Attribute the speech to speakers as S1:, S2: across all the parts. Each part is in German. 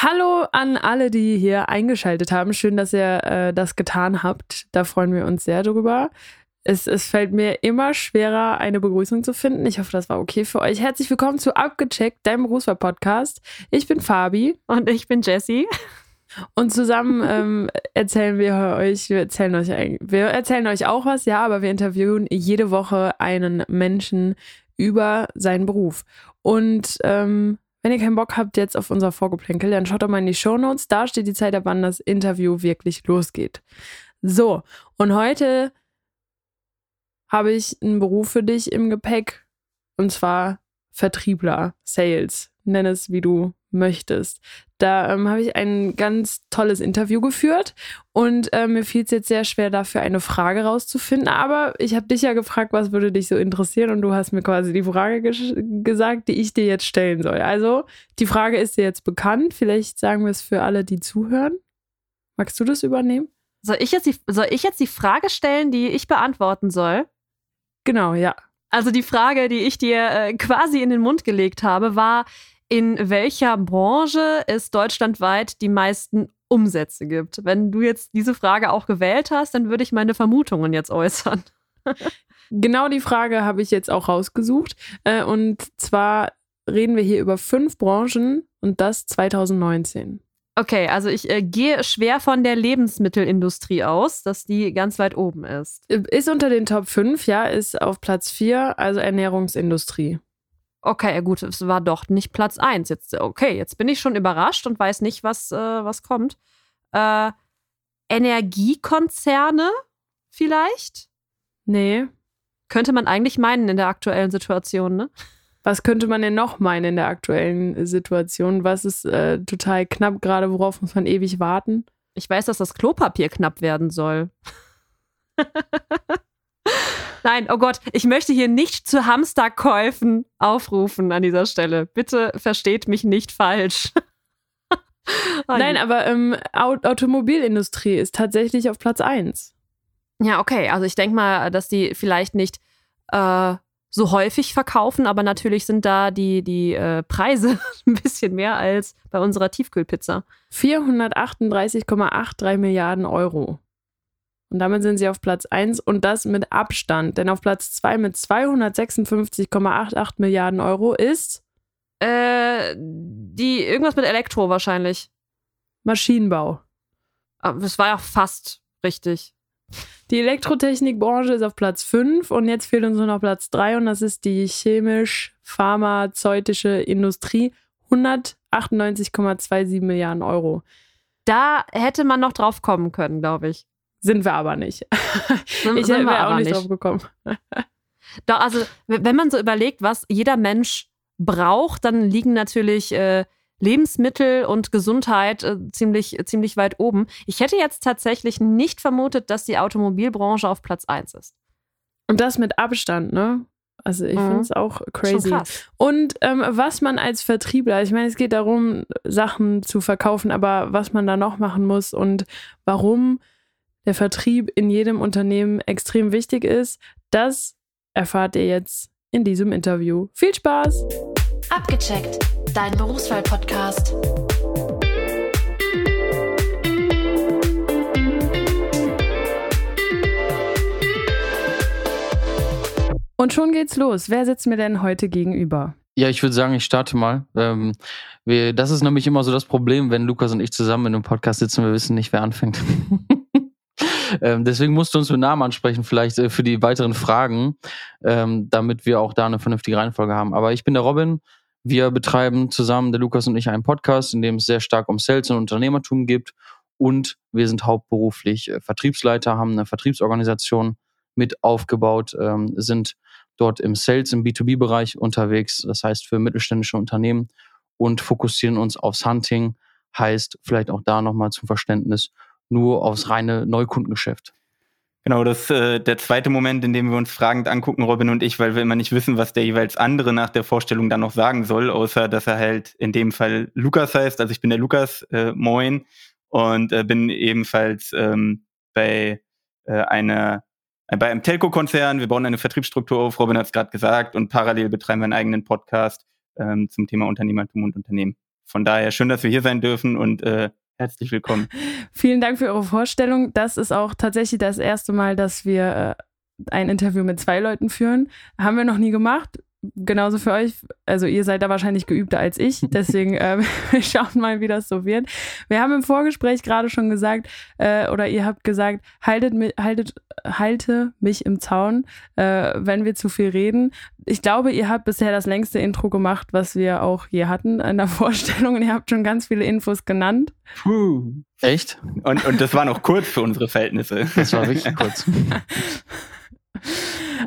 S1: Hallo an alle, die hier eingeschaltet haben. Schön, dass ihr äh, das getan habt. Da freuen wir uns sehr drüber. Es, es fällt mir immer schwerer, eine Begrüßung zu finden. Ich hoffe, das war okay für euch. Herzlich willkommen zu Abgecheckt, deinem Berufswahl-Podcast. Ich bin Fabi.
S2: Und ich bin Jessie.
S1: Und zusammen ähm, erzählen wir euch, wir erzählen euch, wir erzählen euch auch was, ja, aber wir interviewen jede Woche einen Menschen über seinen Beruf. Und ähm, wenn ihr keinen Bock habt jetzt auf unser Vorgeplänkel, dann schaut doch mal in die Show Notes. Da steht die Zeit, ab wann das Interview wirklich losgeht. So, und heute habe ich einen Beruf für dich im Gepäck. Und zwar Vertriebler, Sales. Nenn es, wie du möchtest. Da ähm, habe ich ein ganz tolles Interview geführt und äh, mir fiel es jetzt sehr schwer, dafür eine Frage rauszufinden. Aber ich habe dich ja gefragt, was würde dich so interessieren und du hast mir quasi die Frage gesagt, die ich dir jetzt stellen soll. Also die Frage ist dir jetzt bekannt. Vielleicht sagen wir es für alle, die zuhören. Magst du das übernehmen?
S2: Soll ich jetzt die, soll ich jetzt die Frage stellen, die ich beantworten soll?
S1: Genau, ja.
S2: Also die Frage, die ich dir äh, quasi in den Mund gelegt habe, war, in welcher Branche es deutschlandweit die meisten Umsätze gibt. Wenn du jetzt diese Frage auch gewählt hast, dann würde ich meine Vermutungen jetzt äußern.
S1: genau die Frage habe ich jetzt auch rausgesucht. Äh, und zwar reden wir hier über fünf Branchen und das 2019.
S2: Okay, also ich äh, gehe schwer von der Lebensmittelindustrie aus, dass die ganz weit oben ist.
S1: Ist unter den Top 5, ja, ist auf Platz 4, also Ernährungsindustrie.
S2: Okay, gut, es war doch nicht Platz 1. Jetzt, okay, jetzt bin ich schon überrascht und weiß nicht, was, äh, was kommt. Äh, Energiekonzerne vielleicht?
S1: Nee.
S2: Könnte man eigentlich meinen in der aktuellen Situation, ne?
S1: Was könnte man denn noch meinen in der aktuellen Situation? Was ist äh, total knapp gerade? Worauf muss man ewig warten?
S2: Ich weiß, dass das Klopapier knapp werden soll. Nein, oh Gott, ich möchte hier nicht zu Hamsterkäufen aufrufen an dieser Stelle. Bitte versteht mich nicht falsch.
S1: Nein, aber ähm, Automobilindustrie ist tatsächlich auf Platz 1.
S2: Ja, okay. Also ich denke mal, dass die vielleicht nicht äh, so häufig verkaufen, aber natürlich sind da die, die äh, Preise ein bisschen mehr als bei unserer Tiefkühlpizza.
S1: 438,83 Milliarden Euro. Und damit sind sie auf Platz 1 und das mit Abstand. Denn auf Platz 2 mit 256,88 Milliarden Euro ist.
S2: Äh, die irgendwas mit Elektro wahrscheinlich.
S1: Maschinenbau.
S2: Aber das war ja fast richtig.
S1: Die Elektrotechnikbranche ist auf Platz 5 und jetzt fehlt uns nur noch Platz 3 und das ist die chemisch-pharmazeutische Industrie. 198,27 Milliarden Euro.
S2: Da hätte man noch drauf kommen können, glaube ich.
S1: Sind wir aber nicht. ich wäre auch nicht, nicht drauf gekommen.
S2: Doch, also, wenn man so überlegt, was jeder Mensch braucht, dann liegen natürlich äh, Lebensmittel und Gesundheit äh, ziemlich, ziemlich weit oben. Ich hätte jetzt tatsächlich nicht vermutet, dass die Automobilbranche auf Platz 1 ist.
S1: Und das mit Abstand, ne? Also ich mhm. finde es auch crazy. Und ähm, was man als Vertriebler, ich meine, es geht darum, Sachen zu verkaufen, aber was man da noch machen muss und warum der Vertrieb in jedem Unternehmen extrem wichtig ist, das erfahrt ihr jetzt in diesem Interview. Viel Spaß!
S3: Abgecheckt, dein Berufswahl-Podcast.
S1: Und schon geht's los. Wer sitzt mir denn heute gegenüber?
S4: Ja, ich würde sagen, ich starte mal. Ähm, wir, das ist nämlich immer so das Problem, wenn Lukas und ich zusammen in einem Podcast sitzen, wir wissen nicht, wer anfängt. Ähm, deswegen musst du uns mit Namen ansprechen, vielleicht äh, für die weiteren Fragen, ähm, damit wir auch da eine vernünftige Reihenfolge haben. Aber ich bin der Robin. Wir betreiben zusammen, der Lukas und ich, einen Podcast, in dem es sehr stark um Sales und Unternehmertum geht. Und wir sind hauptberuflich äh, Vertriebsleiter, haben eine Vertriebsorganisation mit aufgebaut, ähm, sind dort im Sales, im B2B-Bereich unterwegs, das heißt für mittelständische Unternehmen und fokussieren uns aufs Hunting, heißt vielleicht auch da nochmal zum Verständnis nur aufs reine Neukundengeschäft.
S5: Genau, das ist äh, der zweite Moment, in dem wir uns fragend angucken, Robin und ich, weil wir immer nicht wissen, was der jeweils andere nach der Vorstellung dann noch sagen soll, außer dass er halt in dem Fall Lukas heißt. Also ich bin der Lukas, äh, moin, und äh, bin ebenfalls ähm, bei äh, einer bei einem Telco-Konzern. Wir bauen eine Vertriebsstruktur auf, Robin hat es gerade gesagt, und parallel betreiben wir einen eigenen Podcast ähm, zum Thema Unternehmertum und Unternehmen. von daher schön, dass wir hier sein dürfen und äh, herzlich willkommen.
S1: Vielen Dank für eure Vorstellung. Das ist auch tatsächlich das erste Mal, dass wir äh, ein Interview mit zwei Leuten führen. Haben wir noch nie gemacht genauso für euch. Also ihr seid da wahrscheinlich geübter als ich. Deswegen äh, wir schauen mal, wie das so wird. Wir haben im Vorgespräch gerade schon gesagt, äh, oder ihr habt gesagt, haltet, haltet, halte mich im Zaun, äh, wenn wir zu viel reden. Ich glaube, ihr habt bisher das längste Intro gemacht, was wir auch je hatten in der Vorstellung. Und ihr habt schon ganz viele Infos genannt.
S4: Puh. Echt?
S5: Und, und das war noch kurz für unsere Verhältnisse.
S4: Das war wirklich kurz.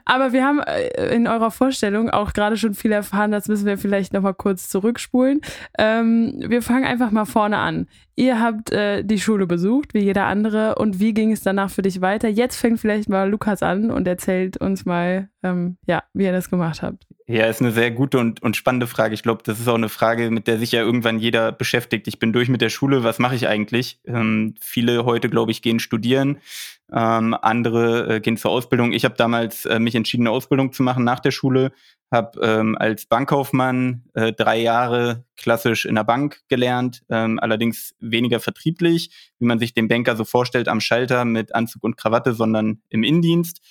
S1: Aber wir haben äh, in eurer Vorstellung auch gerade schon viel erfahren, das müssen wir vielleicht nochmal kurz zurückspulen. Ähm, wir fangen einfach mal vorne an. Ihr habt äh, die Schule besucht, wie jeder andere. Und wie ging es danach für dich weiter? Jetzt fängt vielleicht mal Lukas an und erzählt uns mal, ähm, ja, wie ihr das gemacht habt.
S5: Ja, ist eine sehr gute und, und spannende Frage. Ich glaube, das ist auch eine Frage, mit der sich ja irgendwann jeder beschäftigt. Ich bin durch mit der Schule, was mache ich eigentlich? Ähm, viele heute, glaube ich, gehen studieren, ähm, andere äh, gehen zur Ausbildung. Ich habe damals äh, mich entschieden, eine Ausbildung zu machen nach der Schule, habe ähm, als Bankkaufmann äh, drei Jahre klassisch in der Bank gelernt, ähm, allerdings weniger vertrieblich, wie man sich den Banker so vorstellt, am Schalter mit Anzug und Krawatte, sondern im Innendienst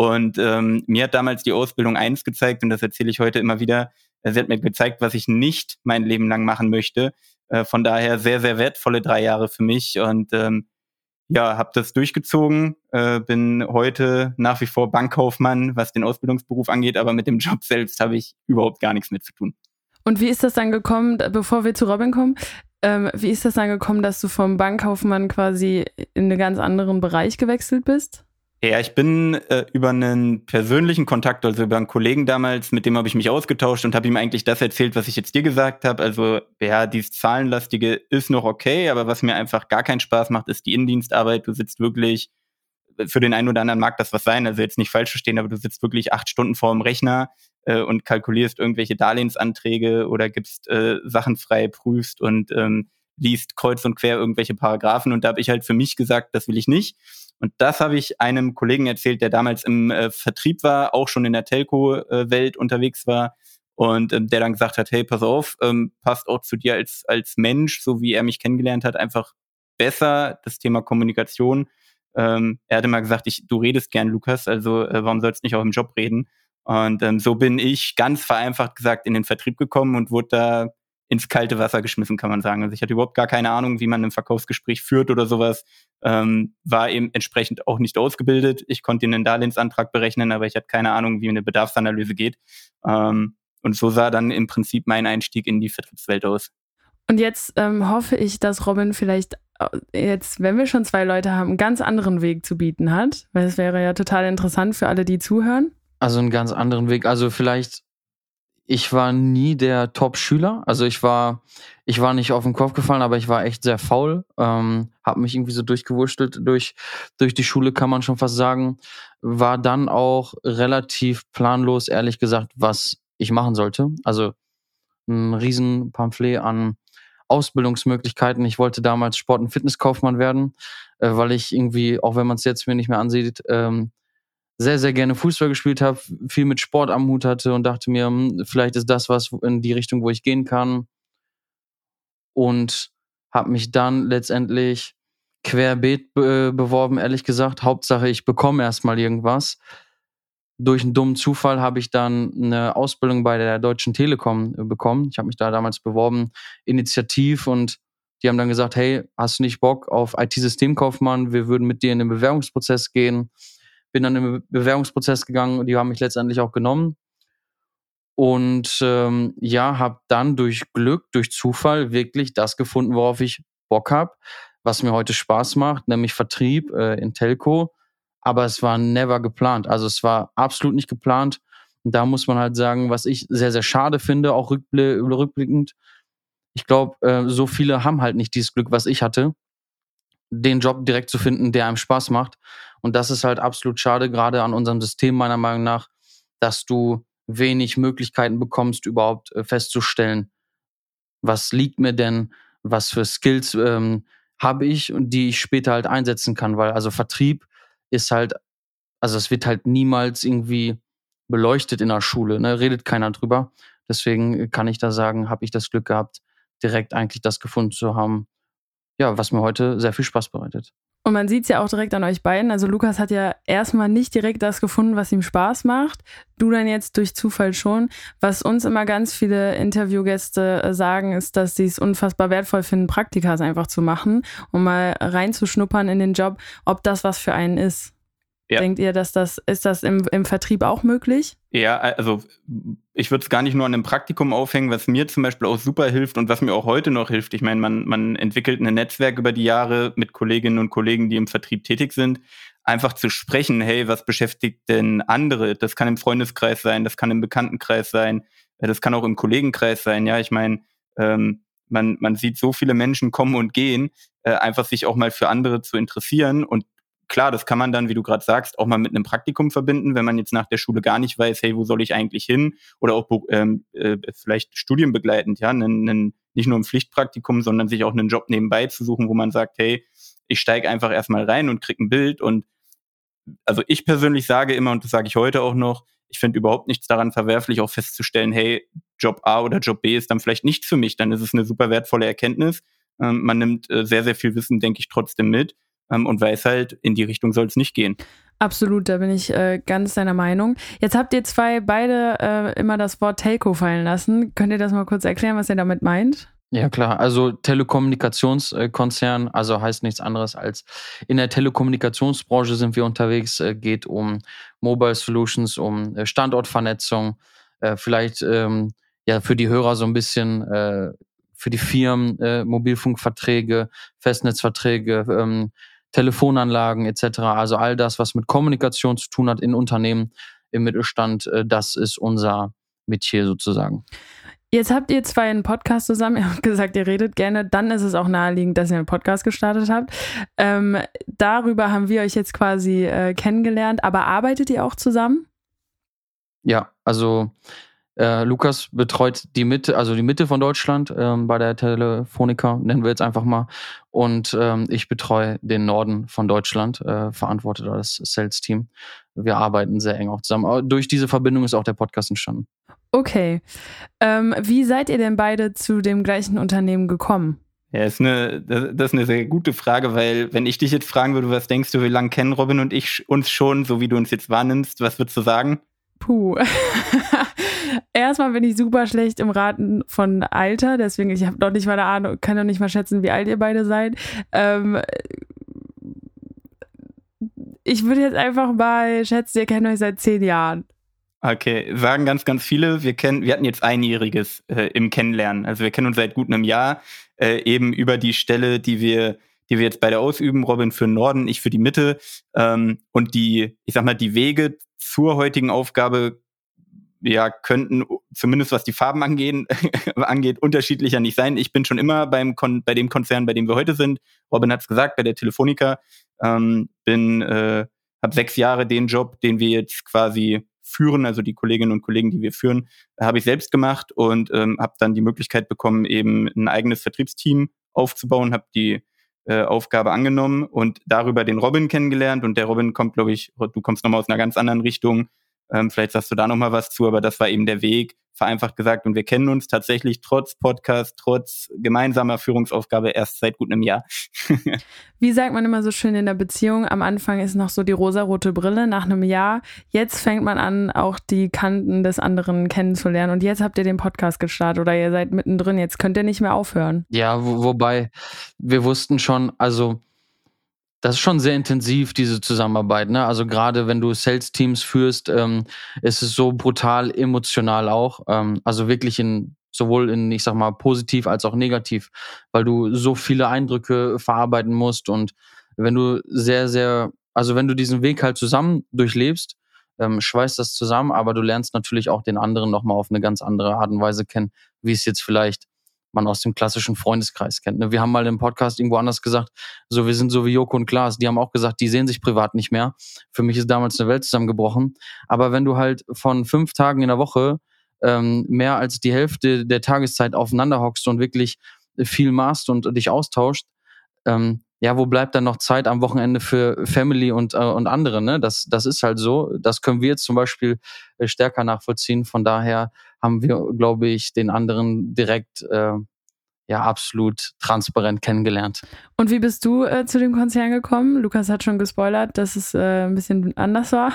S5: und ähm, mir hat damals die Ausbildung eins gezeigt, und das erzähle ich heute immer wieder, sie hat mir gezeigt, was ich nicht mein Leben lang machen möchte. Äh, von daher sehr, sehr wertvolle drei Jahre für mich und ähm, ja, habe das durchgezogen, äh, bin heute nach wie vor Bankkaufmann, was den Ausbildungsberuf angeht, aber mit dem Job selbst habe ich überhaupt gar nichts mit zu tun.
S1: Und wie ist das dann gekommen, bevor wir zu Robin kommen, ähm, wie ist das dann gekommen, dass du vom Bankkaufmann quasi in einen ganz anderen Bereich gewechselt bist?
S5: Ja, ich bin äh, über einen persönlichen Kontakt, also über einen Kollegen damals, mit dem habe ich mich ausgetauscht und habe ihm eigentlich das erzählt, was ich jetzt dir gesagt habe. Also ja, dieses Zahlenlastige ist noch okay, aber was mir einfach gar keinen Spaß macht, ist die Innendienstarbeit. Du sitzt wirklich, für den einen oder anderen mag das was sein, also jetzt nicht falsch verstehen, aber du sitzt wirklich acht Stunden vor dem Rechner äh, und kalkulierst irgendwelche Darlehensanträge oder gibst äh, Sachen frei, prüfst und ähm, liest kreuz und quer irgendwelche Paragraphen. Und da habe ich halt für mich gesagt, das will ich nicht und das habe ich einem Kollegen erzählt, der damals im äh, Vertrieb war, auch schon in der Telco-Welt unterwegs war und ähm, der dann gesagt hat, hey, pass auf, ähm, passt auch zu dir als, als Mensch, so wie er mich kennengelernt hat, einfach besser das Thema Kommunikation. Ähm, er hatte mal gesagt, ich, du redest gern, Lukas, also äh, warum sollst du nicht auch im Job reden? Und ähm, so bin ich ganz vereinfacht gesagt in den Vertrieb gekommen und wurde da ins kalte Wasser geschmissen, kann man sagen. Also ich hatte überhaupt gar keine Ahnung, wie man ein Verkaufsgespräch führt oder sowas. Ähm, war eben entsprechend auch nicht ausgebildet. Ich konnte einen Darlehensantrag berechnen, aber ich hatte keine Ahnung, wie eine Bedarfsanalyse geht. Ähm, und so sah dann im Prinzip mein Einstieg in die Vertriebswelt aus.
S1: Und jetzt ähm, hoffe ich, dass Robin vielleicht äh, jetzt, wenn wir schon zwei Leute haben, einen ganz anderen Weg zu bieten hat, weil es wäre ja total interessant für alle, die zuhören.
S4: Also einen ganz anderen Weg. Also vielleicht ich war nie der Top-Schüler. Also ich war, ich war nicht auf den Kopf gefallen, aber ich war echt sehr faul. Ähm, habe mich irgendwie so durchgewurschtelt durch, durch die Schule, kann man schon fast sagen. War dann auch relativ planlos, ehrlich gesagt, was ich machen sollte. Also ein riesen Pamphlet an Ausbildungsmöglichkeiten. Ich wollte damals Sport- und Fitnesskaufmann werden, äh, weil ich irgendwie, auch wenn man es jetzt mir nicht mehr ansieht, ähm, sehr, sehr gerne Fußball gespielt habe, viel mit Sport am Hut hatte und dachte mir, hm, vielleicht ist das was in die Richtung, wo ich gehen kann. Und habe mich dann letztendlich querbeet be beworben, ehrlich gesagt. Hauptsache, ich bekomme erstmal irgendwas. Durch einen dummen Zufall habe ich dann eine Ausbildung bei der Deutschen Telekom äh, bekommen. Ich habe mich da damals beworben, initiativ und die haben dann gesagt, hey, hast du nicht Bock auf IT-Systemkaufmann? Wir würden mit dir in den Bewerbungsprozess gehen bin dann im Bewerbungsprozess gegangen und die haben mich letztendlich auch genommen. Und ähm, ja, habe dann durch Glück, durch Zufall wirklich das gefunden, worauf ich Bock habe, was mir heute Spaß macht, nämlich Vertrieb äh, in Telco. Aber es war never geplant. Also es war absolut nicht geplant. Und da muss man halt sagen, was ich sehr, sehr schade finde, auch rückblickend. Ich glaube, äh, so viele haben halt nicht dieses Glück, was ich hatte den Job direkt zu finden, der einem Spaß macht. Und das ist halt absolut schade, gerade an unserem System meiner Meinung nach, dass du wenig Möglichkeiten bekommst, überhaupt äh, festzustellen, was liegt mir denn, was für Skills ähm, habe ich und die ich später halt einsetzen kann, weil also Vertrieb ist halt, also es wird halt niemals irgendwie beleuchtet in der Schule, ne? redet keiner drüber. Deswegen kann ich da sagen, habe ich das Glück gehabt, direkt eigentlich das gefunden zu haben, ja, was mir heute sehr viel Spaß bereitet.
S1: Und man sieht es ja auch direkt an euch beiden. Also Lukas hat ja erstmal nicht direkt das gefunden, was ihm Spaß macht. Du dann jetzt durch Zufall schon. Was uns immer ganz viele Interviewgäste äh, sagen, ist, dass sie es unfassbar wertvoll finden, Praktikas einfach zu machen, um mal reinzuschnuppern in den Job, ob das was für einen ist. Ja. Denkt ihr, dass das, ist das im, im Vertrieb auch möglich?
S5: Ja, also ich würde es gar nicht nur an einem Praktikum aufhängen, was mir zum Beispiel auch super hilft und was mir auch heute noch hilft. Ich meine, man, man entwickelt ein Netzwerk über die Jahre mit Kolleginnen und Kollegen, die im Vertrieb tätig sind. Einfach zu sprechen, hey, was beschäftigt denn andere? Das kann im Freundeskreis sein, das kann im Bekanntenkreis sein, äh, das kann auch im Kollegenkreis sein. Ja, ich meine, ähm, man, man sieht so viele Menschen kommen und gehen, äh, einfach sich auch mal für andere zu interessieren und klar, das kann man dann, wie du gerade sagst, auch mal mit einem Praktikum verbinden, wenn man jetzt nach der Schule gar nicht weiß, hey, wo soll ich eigentlich hin? Oder auch ähm, äh, vielleicht studienbegleitend, ja, einen, einen, nicht nur ein Pflichtpraktikum, sondern sich auch einen Job nebenbei zu suchen, wo man sagt, hey, ich steige einfach erstmal rein und krieg ein Bild. Und also ich persönlich sage immer, und das sage ich heute auch noch, ich finde überhaupt nichts daran verwerflich, auch festzustellen, hey, Job A oder Job B ist dann vielleicht nichts für mich. Dann ist es eine super wertvolle Erkenntnis. Ähm, man nimmt äh, sehr, sehr viel Wissen, denke ich, trotzdem mit ähm, und weiß halt, in die Richtung soll es nicht gehen.
S1: Absolut, da bin ich äh, ganz deiner Meinung. Jetzt habt ihr zwei beide äh, immer das Wort Telco fallen lassen. Könnt ihr das mal kurz erklären, was ihr damit meint?
S4: Ja klar, also Telekommunikationskonzern, also heißt nichts anderes als in der Telekommunikationsbranche sind wir unterwegs, äh, geht um Mobile Solutions, um äh, Standortvernetzung, äh, vielleicht ähm, ja für die Hörer so ein bisschen für die Firmen Mobilfunkverträge, Festnetzverträge, ähm, Telefonanlagen etc. Also all das, was mit Kommunikation zu tun hat in Unternehmen, im Mittelstand, äh, das ist unser Metier sozusagen.
S1: Jetzt habt ihr zwei einen Podcast zusammen. Ihr habt gesagt, ihr redet gerne. Dann ist es auch naheliegend, dass ihr einen Podcast gestartet habt. Ähm, darüber haben wir euch jetzt quasi äh, kennengelernt. Aber arbeitet ihr auch zusammen?
S4: Ja, also äh, Lukas betreut die Mitte, also die Mitte von Deutschland ähm, bei der Telefonica, nennen wir jetzt einfach mal. Und ähm, ich betreue den Norden von Deutschland, äh, verantworte das Sales-Team. Wir arbeiten sehr eng auch zusammen. Aber durch diese Verbindung ist auch der Podcast entstanden.
S1: Okay. Ähm, wie seid ihr denn beide zu dem gleichen Unternehmen gekommen?
S5: Ja, ist eine, das ist eine sehr gute Frage, weil wenn ich dich jetzt fragen würde, was denkst du, wie lange kennen Robin und ich uns schon, so wie du uns jetzt wahrnimmst, was würdest du sagen?
S1: Puh. Erstmal bin ich super schlecht im Raten von Alter, deswegen ich habe noch nicht mal eine Ahnung, kann noch nicht mal schätzen, wie alt ihr beide seid. Ähm, ich würde jetzt einfach mal schätzen, ihr kennt euch seit zehn Jahren.
S5: Okay, sagen ganz, ganz viele. Wir kennen, wir hatten jetzt einjähriges äh, im Kennenlernen. Also wir kennen uns seit gut einem Jahr, äh, eben über die Stelle, die wir, die wir jetzt beide ausüben. Robin für den Norden, ich für die Mitte. Ähm, und die, ich sag mal, die Wege zur heutigen Aufgabe ja, könnten zumindest was die Farben angehen, angeht, unterschiedlicher nicht sein. Ich bin schon immer beim Kon bei dem Konzern, bei dem wir heute sind. Robin hat es gesagt, bei der Telefonica. Ähm, bin, äh, habe sechs Jahre den Job, den wir jetzt quasi führen, also die Kolleginnen und Kollegen, die wir führen, habe ich selbst gemacht und ähm, habe dann die Möglichkeit bekommen, eben ein eigenes Vertriebsteam aufzubauen, habe die äh, Aufgabe angenommen und darüber den Robin kennengelernt. Und der Robin kommt, glaube ich, du kommst nochmal aus einer ganz anderen Richtung. Ähm, vielleicht sagst du da nochmal was zu, aber das war eben der Weg, vereinfacht gesagt. Und wir kennen uns tatsächlich trotz Podcast, trotz gemeinsamer Führungsaufgabe erst seit gut einem Jahr.
S1: Wie sagt man immer so schön in der Beziehung? Am Anfang ist noch so die rosarote Brille nach einem Jahr. Jetzt fängt man an, auch die Kanten des anderen kennenzulernen. Und jetzt habt ihr den Podcast gestartet oder ihr seid mittendrin. Jetzt könnt ihr nicht mehr aufhören.
S4: Ja, wo, wobei wir wussten schon, also das ist schon sehr intensiv, diese Zusammenarbeit. Ne? Also gerade wenn du Sales-Teams führst, ähm, ist es so brutal emotional auch. Ähm, also wirklich in sowohl in, ich sag mal, positiv als auch negativ, weil du so viele Eindrücke verarbeiten musst und wenn du sehr, sehr, also wenn du diesen Weg halt zusammen durchlebst, ähm, schweißt das zusammen, aber du lernst natürlich auch den anderen nochmal auf eine ganz andere Art und Weise kennen, wie es jetzt vielleicht man aus dem klassischen Freundeskreis kennt. Ne? Wir haben mal im Podcast irgendwo anders gesagt, so wir sind so wie Joko und Klaas, die haben auch gesagt, die sehen sich privat nicht mehr. Für mich ist damals eine Welt zusammengebrochen. Aber wenn du halt von fünf Tagen in der Woche ähm, mehr als die Hälfte der Tageszeit aufeinander hockst und wirklich viel machst und dich austauscht, ähm, ja, wo bleibt dann noch Zeit am Wochenende für Family und, äh, und andere? Ne? Das, das ist halt so. Das können wir jetzt zum Beispiel äh, stärker nachvollziehen. Von daher haben wir, glaube ich, den anderen direkt äh, ja absolut transparent kennengelernt.
S1: Und wie bist du äh, zu dem Konzern gekommen? Lukas hat schon gespoilert, dass es äh, ein bisschen anders war.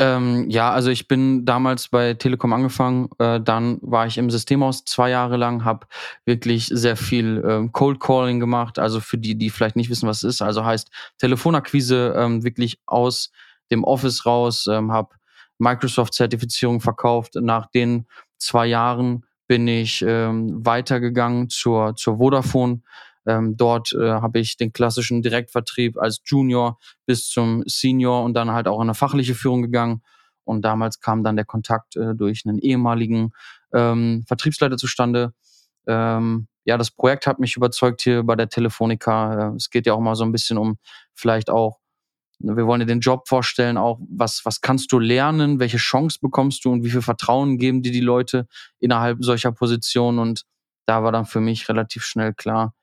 S4: Ähm, ja, also ich bin damals bei Telekom angefangen, äh, dann war ich im Systemhaus zwei Jahre lang, habe wirklich sehr viel ähm, Cold Calling gemacht, also für die, die vielleicht nicht wissen, was es ist, also heißt Telefonakquise ähm, wirklich aus dem Office raus, ähm, habe Microsoft-Zertifizierung verkauft. Nach den zwei Jahren bin ich ähm, weitergegangen zur, zur Vodafone, ähm, dort äh, habe ich den klassischen Direktvertrieb als Junior bis zum Senior und dann halt auch in eine fachliche Führung gegangen. Und damals kam dann der Kontakt äh, durch einen ehemaligen ähm, Vertriebsleiter zustande. Ähm, ja, das Projekt hat mich überzeugt hier bei der Telefonica. Äh, es geht ja auch mal so ein bisschen um vielleicht auch, wir wollen dir den Job vorstellen, auch was, was kannst du lernen, welche Chance bekommst du und wie viel Vertrauen geben dir die Leute innerhalb solcher Positionen. Und da war dann für mich relativ schnell klar,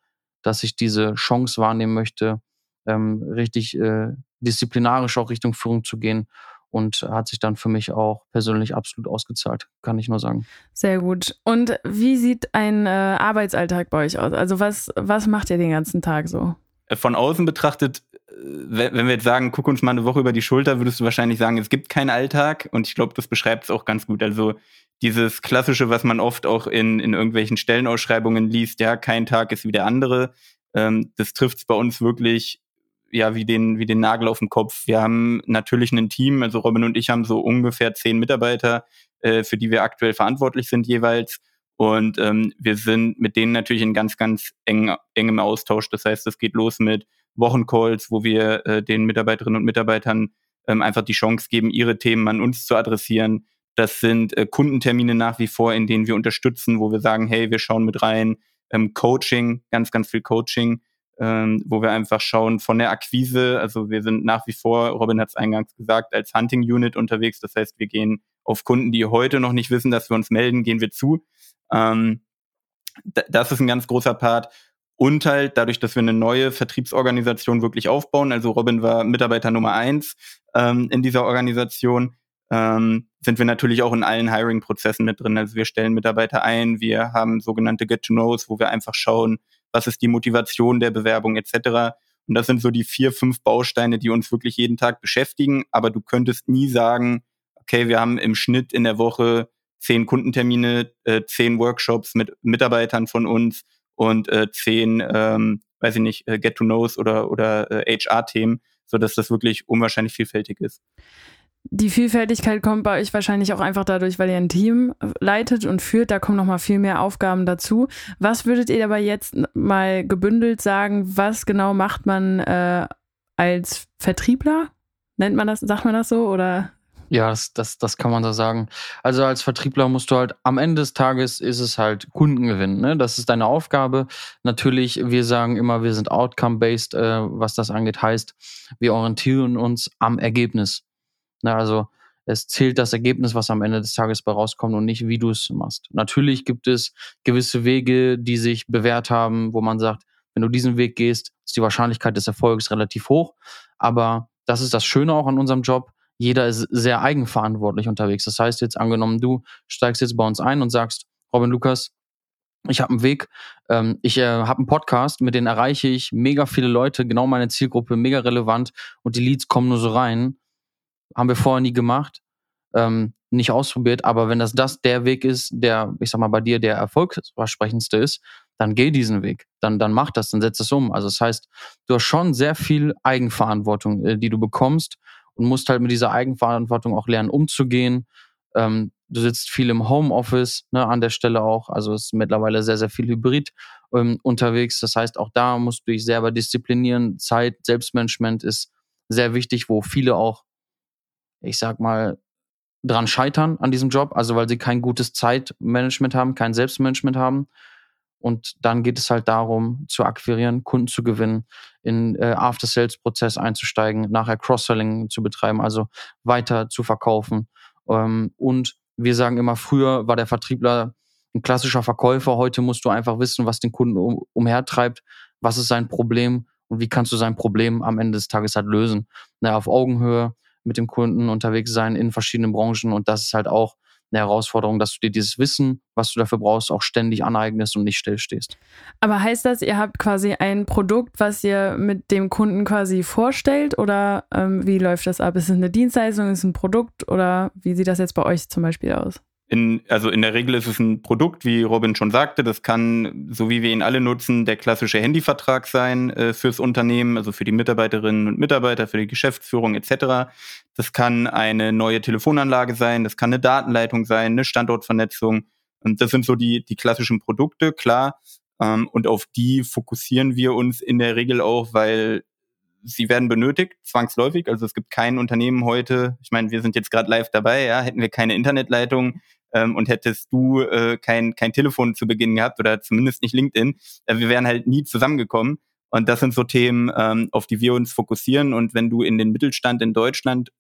S4: dass ich diese Chance wahrnehmen möchte, ähm, richtig äh, disziplinarisch auch Richtung Führung zu gehen. Und hat sich dann für mich auch persönlich absolut ausgezahlt, kann ich nur sagen.
S1: Sehr gut. Und wie sieht ein äh, Arbeitsalltag bei euch aus? Also was, was macht ihr den ganzen Tag so?
S5: Äh, von außen betrachtet, äh, wenn wir jetzt sagen, guck uns mal eine Woche über die Schulter, würdest du wahrscheinlich sagen, es gibt keinen Alltag. Und ich glaube, das beschreibt es auch ganz gut. Also dieses klassische, was man oft auch in, in irgendwelchen Stellenausschreibungen liest, ja, kein Tag ist wie der andere. Ähm, das trifft es bei uns wirklich ja wie den wie den Nagel auf dem Kopf. Wir haben natürlich ein Team, also Robin und ich haben so ungefähr zehn Mitarbeiter, äh, für die wir aktuell verantwortlich sind jeweils. Und ähm, wir sind mit denen natürlich in ganz, ganz eng, engem Austausch. Das heißt, es geht los mit Wochencalls, wo wir äh, den Mitarbeiterinnen und Mitarbeitern ähm, einfach die Chance geben, ihre Themen an uns zu adressieren. Das sind äh, Kundentermine nach wie vor, in denen wir unterstützen, wo wir sagen, hey, wir schauen mit rein. Ähm, Coaching, ganz, ganz viel Coaching, ähm, wo wir einfach schauen von der Akquise. Also wir sind nach wie vor, Robin hat es eingangs gesagt, als Hunting Unit unterwegs. Das heißt, wir gehen auf Kunden, die heute noch nicht wissen, dass wir uns melden, gehen wir zu. Ähm, das ist ein ganz großer Part. Und halt dadurch, dass wir eine neue Vertriebsorganisation wirklich aufbauen. Also Robin war Mitarbeiter Nummer eins ähm, in dieser Organisation ähm, sind wir natürlich auch in allen Hiring-Prozessen mit drin. Also wir stellen Mitarbeiter ein, wir haben sogenannte Get-to-Knows, wo wir einfach schauen, was ist die Motivation der Bewerbung etc. Und das sind so die vier, fünf Bausteine, die uns wirklich jeden Tag beschäftigen. Aber du könntest nie sagen, okay, wir haben im Schnitt in der Woche zehn Kundentermine, äh, zehn Workshops mit Mitarbeitern von uns und äh, zehn, ähm, weiß ich nicht, äh, Get-to-Knows oder, oder äh, HR-Themen, sodass das wirklich unwahrscheinlich vielfältig ist.
S1: Die Vielfältigkeit kommt bei euch wahrscheinlich auch einfach dadurch, weil ihr ein Team leitet und führt. Da kommen noch mal viel mehr Aufgaben dazu. Was würdet ihr aber jetzt mal gebündelt sagen? Was genau macht man äh, als Vertriebler? Nennt man das? Sagt man das so oder?
S4: Ja, das, das, das kann man so sagen. Also als Vertriebler musst du halt am Ende des Tages ist es halt Kunden gewinnen. Ne? Das ist deine Aufgabe. Natürlich, wir sagen immer, wir sind outcome-based, äh, was das angeht. Heißt, wir orientieren uns am Ergebnis. Ne, also es zählt das Ergebnis, was am Ende des Tages bei rauskommt und nicht, wie du es machst. Natürlich gibt es gewisse Wege, die sich bewährt haben, wo man sagt, wenn du diesen Weg gehst, ist die Wahrscheinlichkeit des Erfolgs relativ hoch. Aber das ist das Schöne auch an unserem Job. Jeder ist sehr eigenverantwortlich unterwegs. Das heißt jetzt angenommen, du steigst jetzt bei uns ein und sagst, Robin Lukas, ich habe einen Weg, ähm, ich äh, habe einen Podcast, mit dem erreiche ich mega viele Leute, genau meine Zielgruppe, mega relevant und die Leads kommen nur so rein haben wir vorher nie gemacht, ähm, nicht ausprobiert. Aber wenn das, das der Weg ist, der, ich sag mal, bei dir der erfolgsversprechendste ist, dann geh diesen Weg. Dann, dann mach das, dann setz es um. Also das heißt, du hast schon sehr viel Eigenverantwortung, äh, die du bekommst und musst halt mit dieser Eigenverantwortung auch lernen, umzugehen. Ähm, du sitzt viel im Homeoffice, ne, an der Stelle auch. Also ist mittlerweile sehr, sehr viel Hybrid ähm, unterwegs. Das heißt, auch da musst du dich selber disziplinieren. Zeit, Selbstmanagement ist sehr wichtig, wo viele auch ich sag mal, dran scheitern an diesem Job, also weil sie kein gutes Zeitmanagement haben, kein Selbstmanagement haben. Und dann geht es halt darum, zu akquirieren, Kunden zu gewinnen, in äh, After-Sales-Prozess einzusteigen, nachher Cross-Selling zu betreiben, also weiter zu verkaufen. Ähm, und wir sagen immer, früher war der Vertriebler ein klassischer Verkäufer, heute musst du einfach wissen, was den Kunden um, umhertreibt, was ist sein Problem und wie kannst du sein Problem am Ende des Tages halt lösen. Na, auf Augenhöhe, mit dem Kunden unterwegs sein in verschiedenen Branchen und das ist halt auch eine Herausforderung, dass du dir dieses Wissen, was du dafür brauchst, auch ständig aneignest und nicht stillstehst.
S1: Aber heißt das, ihr habt quasi ein Produkt, was ihr mit dem Kunden quasi vorstellt oder ähm, wie läuft das ab? Ist es eine Dienstleistung, ist es ein Produkt oder wie sieht das jetzt bei euch zum Beispiel aus?
S5: In, also in der Regel ist es ein Produkt, wie Robin schon sagte. Das kann, so wie wir ihn alle nutzen, der klassische Handyvertrag sein äh, fürs Unternehmen, also für die Mitarbeiterinnen und Mitarbeiter, für die Geschäftsführung etc. Das kann eine neue Telefonanlage sein, das kann eine Datenleitung sein, eine Standortvernetzung. Und das sind so die, die klassischen Produkte, klar. Ähm, und auf die fokussieren wir uns in der Regel auch, weil sie werden benötigt, zwangsläufig. Also es gibt kein Unternehmen heute, ich meine, wir sind jetzt gerade live dabei, ja, hätten wir keine Internetleitung, ähm, und hättest du äh, kein, kein Telefon zu Beginn gehabt oder zumindest nicht LinkedIn, äh, wir wären halt nie zusammengekommen. Und das sind so Themen, ähm, auf die wir uns fokussieren. Und wenn du in den Mittelstand in Deutschland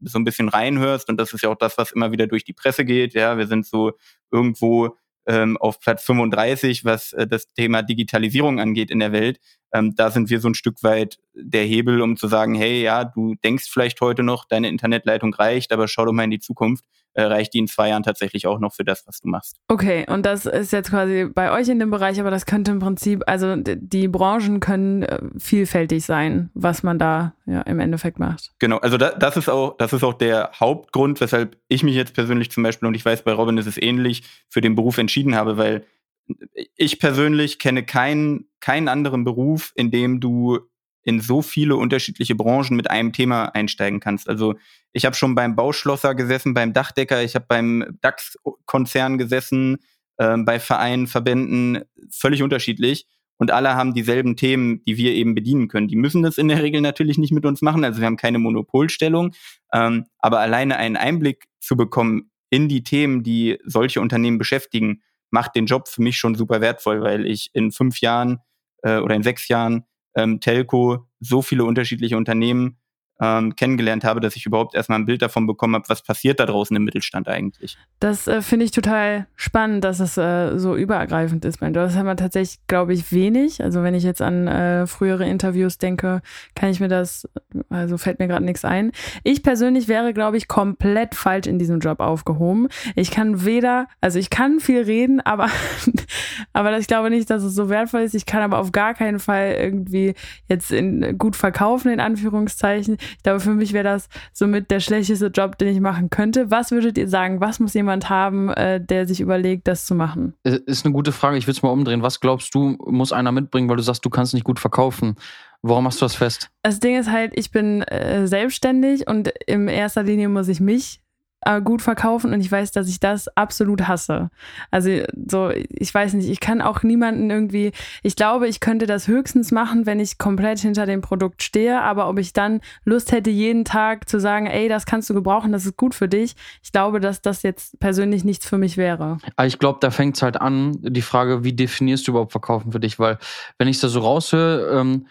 S5: so ein bisschen reinhörst, und das ist ja auch das, was immer wieder durch die Presse geht, ja, wir sind so irgendwo ähm, auf Platz 35, was äh, das Thema Digitalisierung angeht in der Welt. Ähm, da sind wir so ein Stück weit der Hebel, um zu sagen, hey, ja, du denkst vielleicht heute noch, deine Internetleitung reicht, aber schau doch mal in die Zukunft äh, reicht die in zwei Jahren tatsächlich auch noch für das, was du machst.
S1: Okay, und das ist jetzt quasi bei euch in dem Bereich, aber das könnte im Prinzip, also die Branchen können äh, vielfältig sein, was man da ja im Endeffekt macht.
S5: Genau, also da, das ist auch, das ist auch der Hauptgrund, weshalb ich mich jetzt persönlich zum Beispiel, und ich weiß, bei Robin ist es ähnlich, für den Beruf entschieden habe, weil ich persönlich kenne keinen, keinen anderen Beruf, in dem du in so viele unterschiedliche Branchen mit einem Thema einsteigen kannst. Also ich habe schon beim Bauschlosser gesessen, beim Dachdecker, ich habe beim DAX-Konzern gesessen, äh, bei Vereinen, Verbänden, völlig unterschiedlich. Und alle haben dieselben Themen, die wir eben bedienen können. Die müssen das in der Regel natürlich nicht mit uns machen. Also wir haben keine Monopolstellung. Ähm, aber alleine einen Einblick zu bekommen in die Themen, die solche Unternehmen beschäftigen, macht den Job für mich schon super wertvoll, weil ich in fünf Jahren äh, oder in sechs Jahren ähm, Telco so viele unterschiedliche Unternehmen ähm, kennengelernt habe, dass ich überhaupt erstmal ein Bild davon bekommen habe, was passiert da draußen im Mittelstand eigentlich.
S1: Das äh, finde ich total spannend, dass es äh, so übergreifend ist. Das haben wir tatsächlich, glaube ich, wenig. Also wenn ich jetzt an äh, frühere Interviews denke, kann ich mir das, also fällt mir gerade nichts ein. Ich persönlich wäre, glaube ich, komplett falsch in diesem Job aufgehoben. Ich kann weder, also ich kann viel reden, aber, aber ich glaube nicht, dass es so wertvoll ist. Ich kann aber auf gar keinen Fall irgendwie jetzt in, gut verkaufen, in Anführungszeichen. Ich glaube, für mich wäre das somit der schlechteste Job, den ich machen könnte. Was würdet ihr sagen? Was muss jemand haben, äh, der sich überlegt, das zu machen?
S4: Ist eine gute Frage. Ich will es mal umdrehen. Was glaubst du, muss einer mitbringen, weil du sagst, du kannst nicht gut verkaufen? Warum machst du das fest?
S1: Das Ding ist halt, ich bin äh, selbstständig und in erster Linie muss ich mich äh, gut verkaufen und ich weiß, dass ich das absolut hasse. Also so, ich weiß nicht, ich kann auch niemanden irgendwie, ich glaube, ich könnte das höchstens machen, wenn ich komplett hinter dem Produkt stehe, aber ob ich dann Lust hätte, jeden Tag zu sagen, ey, das kannst du gebrauchen, das ist gut für dich, ich glaube, dass das jetzt persönlich nichts für mich wäre.
S4: Aber ich glaube, da fängt es halt an, die Frage, wie definierst du überhaupt Verkaufen für dich? Weil wenn ich das so raushöre, ähm,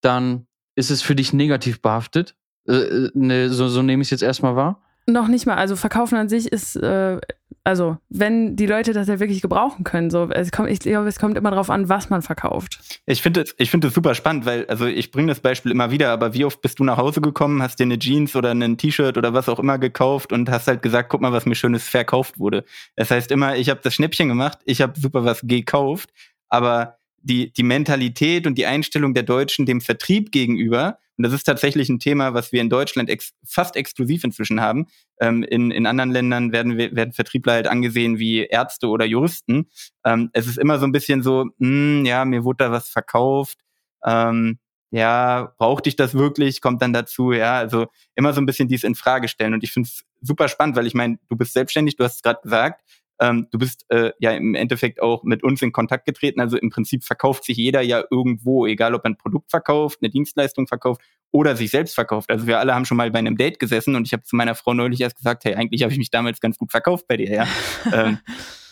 S4: dann ist es für dich negativ behaftet. Äh, äh ne, so, so nehme ich es jetzt erstmal wahr.
S1: Noch nicht mal. Also verkaufen an sich ist, äh, also wenn die Leute das ja wirklich gebrauchen können, so es kommt, ich glaube, es kommt immer darauf an, was man verkauft.
S5: Ich finde es, ich finde es super spannend, weil also ich bringe das Beispiel immer wieder, aber wie oft bist du nach Hause gekommen, hast dir eine Jeans oder ein T-Shirt oder was auch immer gekauft und hast halt gesagt, guck mal, was mir schönes verkauft wurde. Das heißt immer, ich habe das Schnäppchen gemacht, ich habe super was gekauft, aber die, die Mentalität und die Einstellung der Deutschen dem Vertrieb gegenüber, und das ist tatsächlich ein Thema, was wir in Deutschland ex fast exklusiv inzwischen haben. Ähm, in, in anderen Ländern werden, wir, werden Vertriebler halt angesehen wie Ärzte oder Juristen. Ähm, es ist immer so ein bisschen so, mh, hm, ja, mir wurde da was verkauft. Ähm, ja, brauchte ich das wirklich? Kommt dann dazu, ja, also immer so ein bisschen dies in Frage stellen. Und ich finde es super spannend, weil ich meine, du bist selbstständig, du hast es gerade gesagt, ähm, du bist äh, ja im Endeffekt auch mit uns in Kontakt getreten. Also im Prinzip verkauft sich jeder ja irgendwo, egal ob er ein Produkt verkauft, eine Dienstleistung verkauft oder sich selbst verkauft. Also wir alle haben schon mal bei einem Date gesessen und ich habe zu meiner Frau neulich erst gesagt, hey, eigentlich habe ich mich damals ganz gut verkauft bei dir, ja. ähm,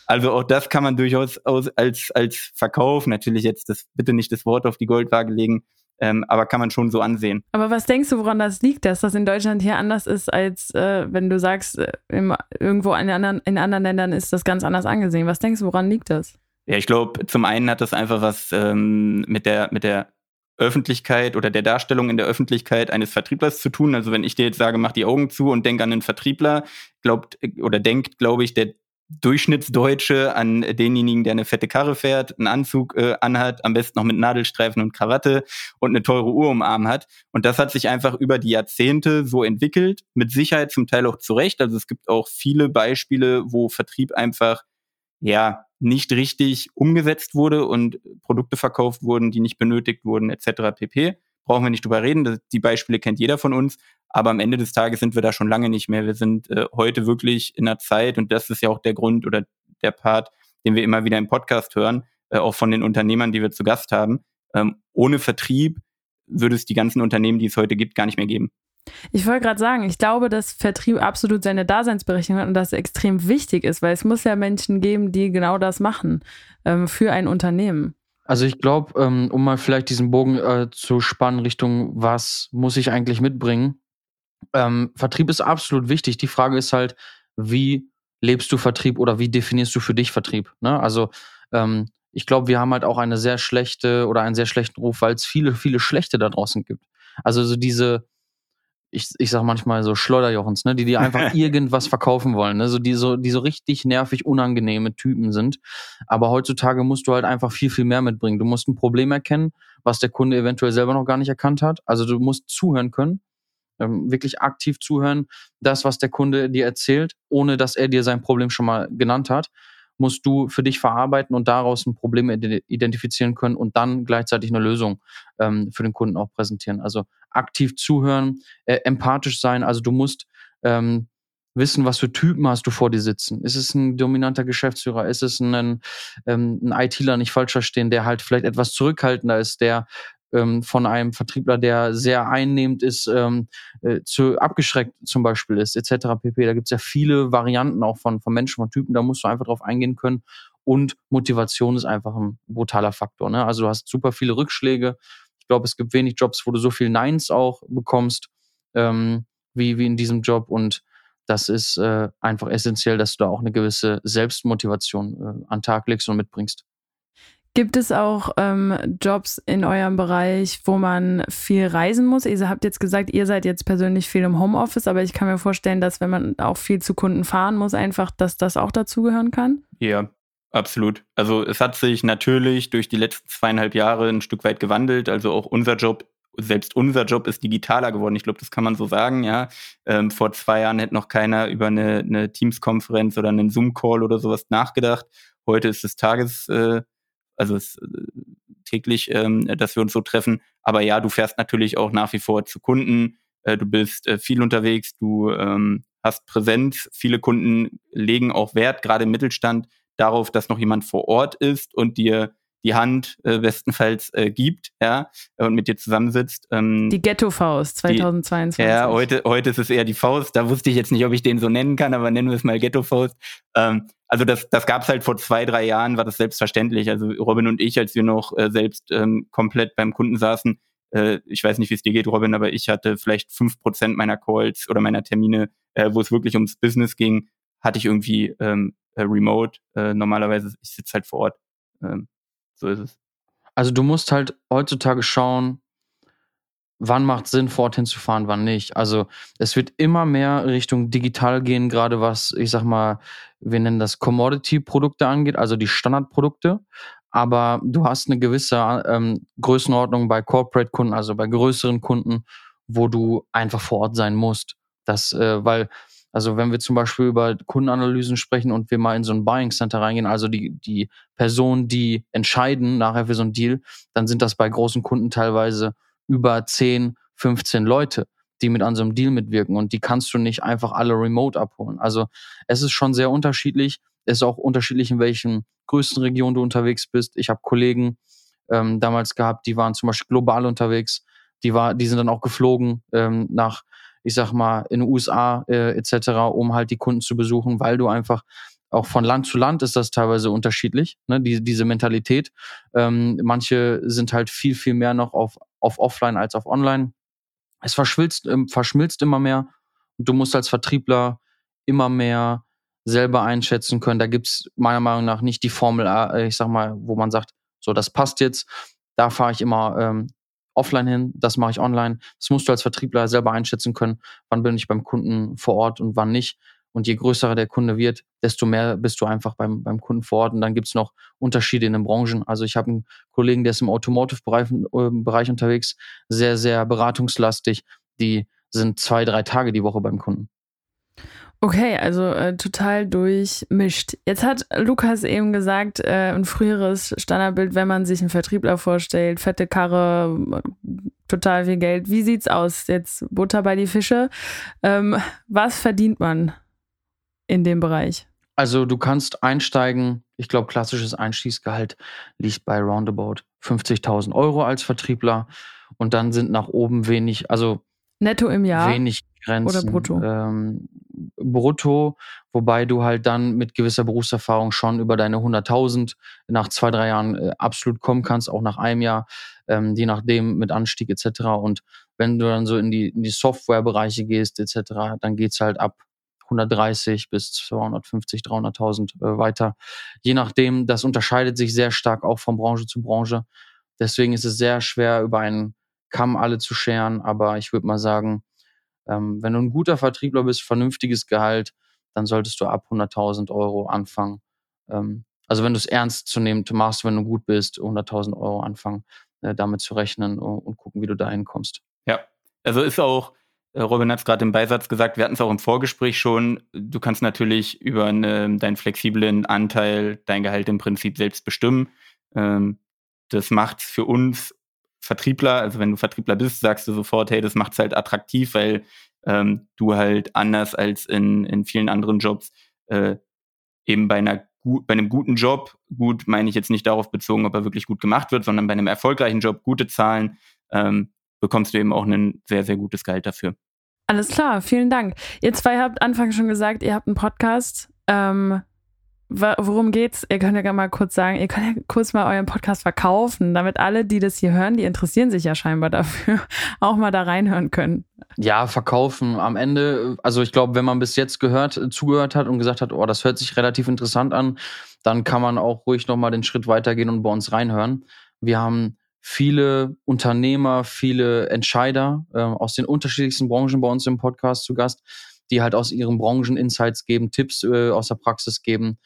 S5: also auch das kann man durchaus aus, als, als Verkauf, natürlich jetzt das, bitte nicht das Wort auf die Goldwaage legen, ähm, aber kann man schon so ansehen.
S1: Aber was denkst du, woran das liegt, dass das in Deutschland hier anders ist, als äh, wenn du sagst, äh, im, irgendwo in anderen, in anderen Ländern ist das ganz anders angesehen? Was denkst du, woran liegt das?
S5: Ja, ich glaube, zum einen hat das einfach was ähm, mit der, mit der Öffentlichkeit oder der Darstellung in der Öffentlichkeit eines Vertrieblers zu tun. Also wenn ich dir jetzt sage, mach die Augen zu und denk an einen Vertriebler, glaubt oder denkt, glaube ich, der Durchschnittsdeutsche an denjenigen, der eine fette Karre fährt, einen Anzug äh, anhat, am besten noch mit Nadelstreifen und Krawatte und eine teure Uhr um Arm hat. Und das hat sich einfach über die Jahrzehnte so entwickelt, mit Sicherheit zum Teil auch zurecht. Also es gibt auch viele Beispiele, wo Vertrieb einfach ja nicht richtig umgesetzt wurde und Produkte verkauft wurden, die nicht benötigt wurden, etc. pp. Brauchen wir nicht drüber reden. Die Beispiele kennt jeder von uns. Aber am Ende des Tages sind wir da schon lange nicht mehr. Wir sind äh, heute wirklich in einer Zeit, und das ist ja auch der Grund oder der Part, den wir immer wieder im Podcast hören, äh, auch von den Unternehmern, die wir zu Gast haben. Ähm, ohne Vertrieb würde es die ganzen Unternehmen, die es heute gibt, gar nicht mehr geben.
S1: Ich wollte gerade sagen, ich glaube, dass Vertrieb absolut seine Daseinsberechtigung hat und das extrem wichtig ist, weil es muss ja Menschen geben, die genau das machen ähm, für ein Unternehmen.
S4: Also ich glaube, ähm, um mal vielleicht diesen Bogen äh, zu spannen Richtung, was muss ich eigentlich mitbringen, ähm, Vertrieb ist absolut wichtig. Die Frage ist halt, wie lebst du Vertrieb oder wie definierst du für dich Vertrieb? Ne? Also ähm, ich glaube, wir haben halt auch eine sehr schlechte oder einen sehr schlechten Ruf, weil es viele, viele schlechte da draußen gibt. Also so diese, ich, ich sag manchmal so Schleuderjochens, ne, die dir einfach irgendwas verkaufen wollen, ne, so die so, die so richtig nervig unangenehme Typen sind. Aber heutzutage musst du halt einfach viel, viel mehr mitbringen. Du musst ein Problem erkennen, was der Kunde eventuell selber noch gar nicht erkannt hat. Also du musst zuhören können ähm, wirklich aktiv zuhören, das, was der Kunde dir erzählt, ohne dass er dir sein Problem schon mal genannt hat, musst du für dich verarbeiten und daraus ein Problem identifizieren können und dann gleichzeitig eine Lösung ähm, für den Kunden auch präsentieren. Also aktiv zuhören, äh, empathisch sein. Also du musst ähm, wissen, was für Typen hast du vor dir sitzen. Ist es ein dominanter Geschäftsführer? Ist es ein, ähm, ein ITler, nicht falsch verstehen, der halt vielleicht etwas zurückhaltender ist, der ähm, von einem Vertriebler, der sehr einnehmend ist, ähm, äh, zu abgeschreckt zum Beispiel ist, etc. pp. Da gibt es ja viele Varianten auch von, von Menschen, von Typen, da musst du einfach drauf eingehen können. Und Motivation ist einfach ein brutaler Faktor. Ne? Also du hast super viele Rückschläge. Ich glaube, es gibt wenig Jobs, wo du so viel Neins auch bekommst, ähm, wie, wie in diesem Job. Und das ist äh, einfach essentiell, dass du da auch eine gewisse Selbstmotivation äh, an Tag legst und mitbringst.
S1: Gibt es auch ähm, Jobs in eurem Bereich, wo man viel reisen muss? Ihr habt jetzt gesagt, ihr seid jetzt persönlich viel im Homeoffice, aber ich kann mir vorstellen, dass wenn man auch viel zu Kunden fahren muss, einfach, dass das auch dazugehören kann?
S5: Ja, absolut. Also es hat sich natürlich durch die letzten zweieinhalb Jahre ein Stück weit gewandelt. Also auch unser Job selbst unser Job ist digitaler geworden. Ich glaube, das kann man so sagen, ja. Ähm, vor zwei Jahren hätte noch keiner über eine, eine Teams-Konferenz oder einen Zoom-Call oder sowas nachgedacht. Heute ist es Tages, äh, also es, äh, täglich, ähm, dass wir uns so treffen. Aber ja, du fährst natürlich auch nach wie vor zu Kunden. Äh, du bist äh, viel unterwegs, du ähm, hast Präsenz. Viele Kunden legen auch Wert, gerade im Mittelstand, darauf, dass noch jemand vor Ort ist und dir die Hand äh, bestenfalls äh, gibt, ja, und mit dir zusammensitzt.
S1: Ähm, die Ghetto-Faust 2022.
S5: Die, ja, heute, heute ist es eher die Faust. Da wusste ich jetzt nicht, ob ich den so nennen kann, aber nennen wir es mal Ghetto-Faust. Ähm, also das, das gab es halt vor zwei, drei Jahren, war das selbstverständlich. Also Robin und ich, als wir noch äh, selbst ähm, komplett beim Kunden saßen, äh, ich weiß nicht, wie es dir geht, Robin, aber ich hatte vielleicht fünf Prozent meiner Calls oder meiner Termine, äh, wo es wirklich ums Business ging, hatte ich irgendwie ähm, äh, remote. Äh, normalerweise, ich sitze halt vor Ort. Ähm, so ist es.
S4: Also du musst halt heutzutage schauen, wann macht Sinn, dorthin zu fahren, wann nicht. Also es wird immer mehr Richtung digital gehen, gerade was, ich sag mal, wir nennen das Commodity-Produkte angeht, also die Standardprodukte. Aber du hast eine gewisse ähm, Größenordnung bei Corporate-Kunden, also bei größeren Kunden, wo du einfach vor Ort sein musst. Das, äh, weil also wenn wir zum Beispiel über Kundenanalysen sprechen und wir mal in so ein Buying Center reingehen, also die, die Personen, die entscheiden nachher für so ein Deal, dann sind das bei großen Kunden teilweise über 10, 15 Leute, die mit an so einem Deal mitwirken und die kannst du nicht einfach alle remote abholen. Also es ist schon sehr unterschiedlich. Es ist auch unterschiedlich, in welchen größten Regionen du unterwegs bist. Ich habe Kollegen ähm, damals gehabt, die waren zum Beispiel global unterwegs. Die, war, die sind dann auch geflogen ähm, nach ich sag mal, in den USA äh, etc., um halt die Kunden zu besuchen, weil du einfach auch von Land zu Land ist das teilweise unterschiedlich, ne, die, diese Mentalität. Ähm, manche sind halt viel, viel mehr noch auf, auf Offline als auf Online. Es verschmilzt, ähm, verschmilzt immer mehr und du musst als Vertriebler immer mehr selber einschätzen können. Da gibt's meiner Meinung nach nicht die Formel, äh, ich sag mal, wo man sagt, so, das passt jetzt. Da fahre ich immer ähm, offline hin, das mache ich online. Das musst du als Vertriebler selber einschätzen können, wann bin ich beim Kunden vor Ort und wann nicht. Und je größer der Kunde wird, desto mehr bist du einfach beim, beim Kunden vor Ort. Und dann gibt's noch Unterschiede in den Branchen. Also ich habe einen Kollegen, der ist im Automotive-Bereich äh, Bereich unterwegs, sehr, sehr beratungslastig. Die sind zwei, drei Tage die Woche beim Kunden.
S1: Okay, also äh, total durchmischt. Jetzt hat Lukas eben gesagt, äh, ein früheres Standardbild, wenn man sich einen Vertriebler vorstellt, fette Karre, total viel Geld. Wie sieht's aus? Jetzt Butter bei die Fische. Ähm, was verdient man in dem Bereich?
S4: Also du kannst einsteigen, ich glaube, klassisches Einstiegsgehalt liegt bei roundabout 50.000 Euro als Vertriebler und dann sind nach oben wenig, also
S1: netto im Jahr
S4: wenig Grenzen.
S1: oder brutto?
S4: Ähm, brutto, wobei du halt dann mit gewisser Berufserfahrung schon über deine 100.000 nach zwei, drei Jahren äh, absolut kommen kannst, auch nach einem Jahr, ähm, je nachdem mit Anstieg etc. Und wenn du dann so in die, in die Softwarebereiche gehst etc., dann geht's halt ab 130 bis 250, 300.000 äh, weiter. Je nachdem, das unterscheidet sich sehr stark auch von Branche zu Branche. Deswegen ist es sehr schwer, über einen Kamm alle zu scheren. Aber ich würde mal sagen, ähm, wenn du ein guter Vertriebler bist, vernünftiges Gehalt, dann solltest du ab 100.000 Euro anfangen. Ähm, also wenn du es ernst zu nehmen machst, wenn du gut bist, 100.000 Euro anfangen, äh, damit zu rechnen und, und gucken, wie du dahin kommst.
S5: Ja, also ist auch äh, Robin hat es gerade im Beisatz gesagt, wir hatten es auch im Vorgespräch schon. Du kannst natürlich über eine, deinen flexiblen Anteil dein Gehalt im Prinzip selbst bestimmen. Ähm, das macht es für uns Vertriebler, also wenn du Vertriebler bist, sagst du sofort, hey, das macht es halt attraktiv, weil ähm, du halt anders als in, in vielen anderen Jobs äh, eben bei einer bei einem guten Job, gut meine ich jetzt nicht darauf bezogen, ob er wirklich gut gemacht wird, sondern bei einem erfolgreichen Job, gute Zahlen, ähm, bekommst du eben auch ein sehr, sehr gutes Gehalt dafür.
S1: Alles klar, vielen Dank. Ihr zwei habt anfangs schon gesagt, ihr habt einen Podcast. Ähm, worum geht's? Ihr könnt ja mal kurz sagen, ihr könnt ja kurz mal euren Podcast verkaufen, damit alle, die das hier hören, die interessieren sich ja scheinbar dafür, auch mal da reinhören können.
S4: Ja, verkaufen. Am Ende, also ich glaube, wenn man bis jetzt gehört, zugehört hat und gesagt hat, oh, das hört sich relativ interessant an, dann kann man auch ruhig nochmal den Schritt weitergehen und bei uns reinhören. Wir haben viele Unternehmer, viele Entscheider äh, aus den unterschiedlichsten Branchen bei uns im Podcast zu Gast, die halt aus ihren Branchen Insights geben, Tipps äh, aus der Praxis geben,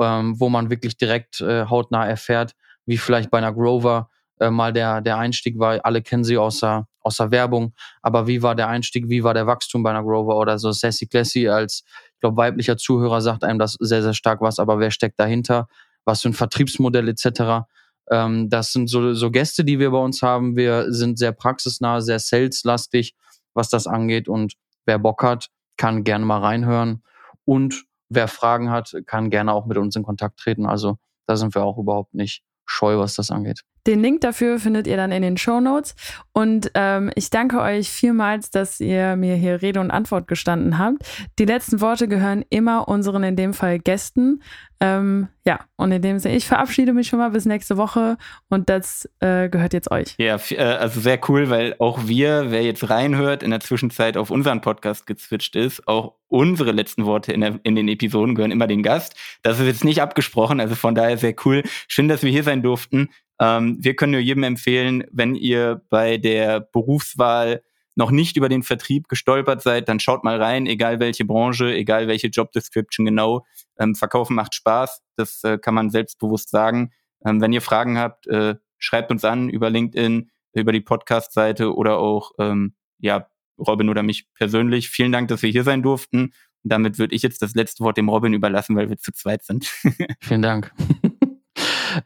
S4: ähm, wo man wirklich direkt äh, hautnah erfährt, wie vielleicht bei einer Grover äh, mal der, der Einstieg war. Alle kennen sie aus der Werbung, aber wie war der Einstieg, wie war der Wachstum bei einer Grover oder so Sassy Classy als, ich glaube, weiblicher Zuhörer sagt einem das sehr, sehr stark was, aber wer steckt dahinter? Was für ein Vertriebsmodell etc. Ähm, das sind so, so Gäste, die wir bei uns haben. Wir sind sehr praxisnah, sehr saleslastig, was das angeht. Und wer Bock hat, kann gerne mal reinhören. Und wer Fragen hat, kann gerne auch mit uns in Kontakt treten. Also da sind wir auch überhaupt nicht scheu, was das angeht.
S1: Den Link dafür findet ihr dann in den Show Notes. Und ähm, ich danke euch vielmals, dass ihr mir hier Rede und Antwort gestanden habt. Die letzten Worte gehören immer unseren, in dem Fall Gästen. Ähm, ja, und in dem Sinne, ich verabschiede mich schon mal bis nächste Woche und das äh, gehört jetzt euch.
S5: Ja, äh, also sehr cool, weil auch wir, wer jetzt reinhört, in der Zwischenzeit auf unseren Podcast gezwitscht ist, auch unsere letzten Worte in, der, in den Episoden gehören immer dem Gast. Das ist jetzt nicht abgesprochen, also von daher sehr cool. Schön, dass wir hier sein durften. Ähm, wir können nur jedem empfehlen, wenn ihr bei der Berufswahl noch nicht über den Vertrieb gestolpert seid, dann schaut mal rein, egal welche Branche, egal welche Job Description genau. Ähm, Verkaufen macht Spaß, das äh, kann man selbstbewusst sagen. Ähm, wenn ihr Fragen habt, äh, schreibt uns an über LinkedIn, über die Podcast-Seite oder auch ähm, ja Robin oder mich persönlich. Vielen Dank, dass wir hier sein durften. Und damit würde ich jetzt das letzte Wort dem Robin überlassen, weil wir zu zweit sind.
S4: Vielen Dank.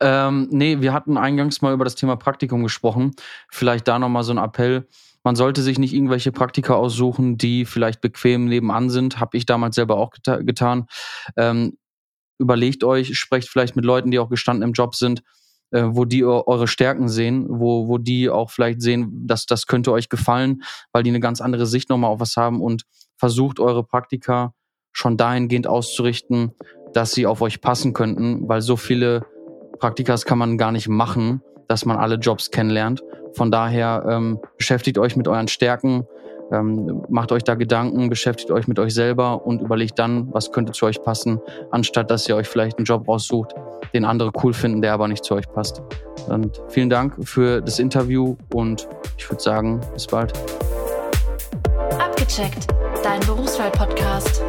S4: Ähm, nee, wir hatten eingangs mal über das Thema Praktikum gesprochen. Vielleicht da nochmal so ein Appell. Man sollte sich nicht irgendwelche Praktika aussuchen, die vielleicht bequem nebenan sind. Habe ich damals selber auch geta getan. Ähm, überlegt euch, sprecht vielleicht mit Leuten, die auch gestanden im Job sind, äh, wo die eure Stärken sehen, wo, wo die auch vielleicht sehen, dass das könnte euch gefallen, weil die eine ganz andere Sicht nochmal auf was haben und versucht eure Praktika schon dahingehend auszurichten, dass sie auf euch passen könnten, weil so viele Praktikas kann man gar nicht machen, dass man alle Jobs kennenlernt. Von daher ähm, beschäftigt euch mit euren Stärken, Ähm, macht euch da Gedanken, beschäftigt euch mit euch selber und überlegt dann, was könnte zu euch passen, anstatt dass ihr euch vielleicht einen Job raussucht, den andere cool finden, der aber nicht zu euch passt. Und vielen Dank für das Interview und ich würde sagen, bis bald.
S3: Abgecheckt, dein Berufswahl-Podcast.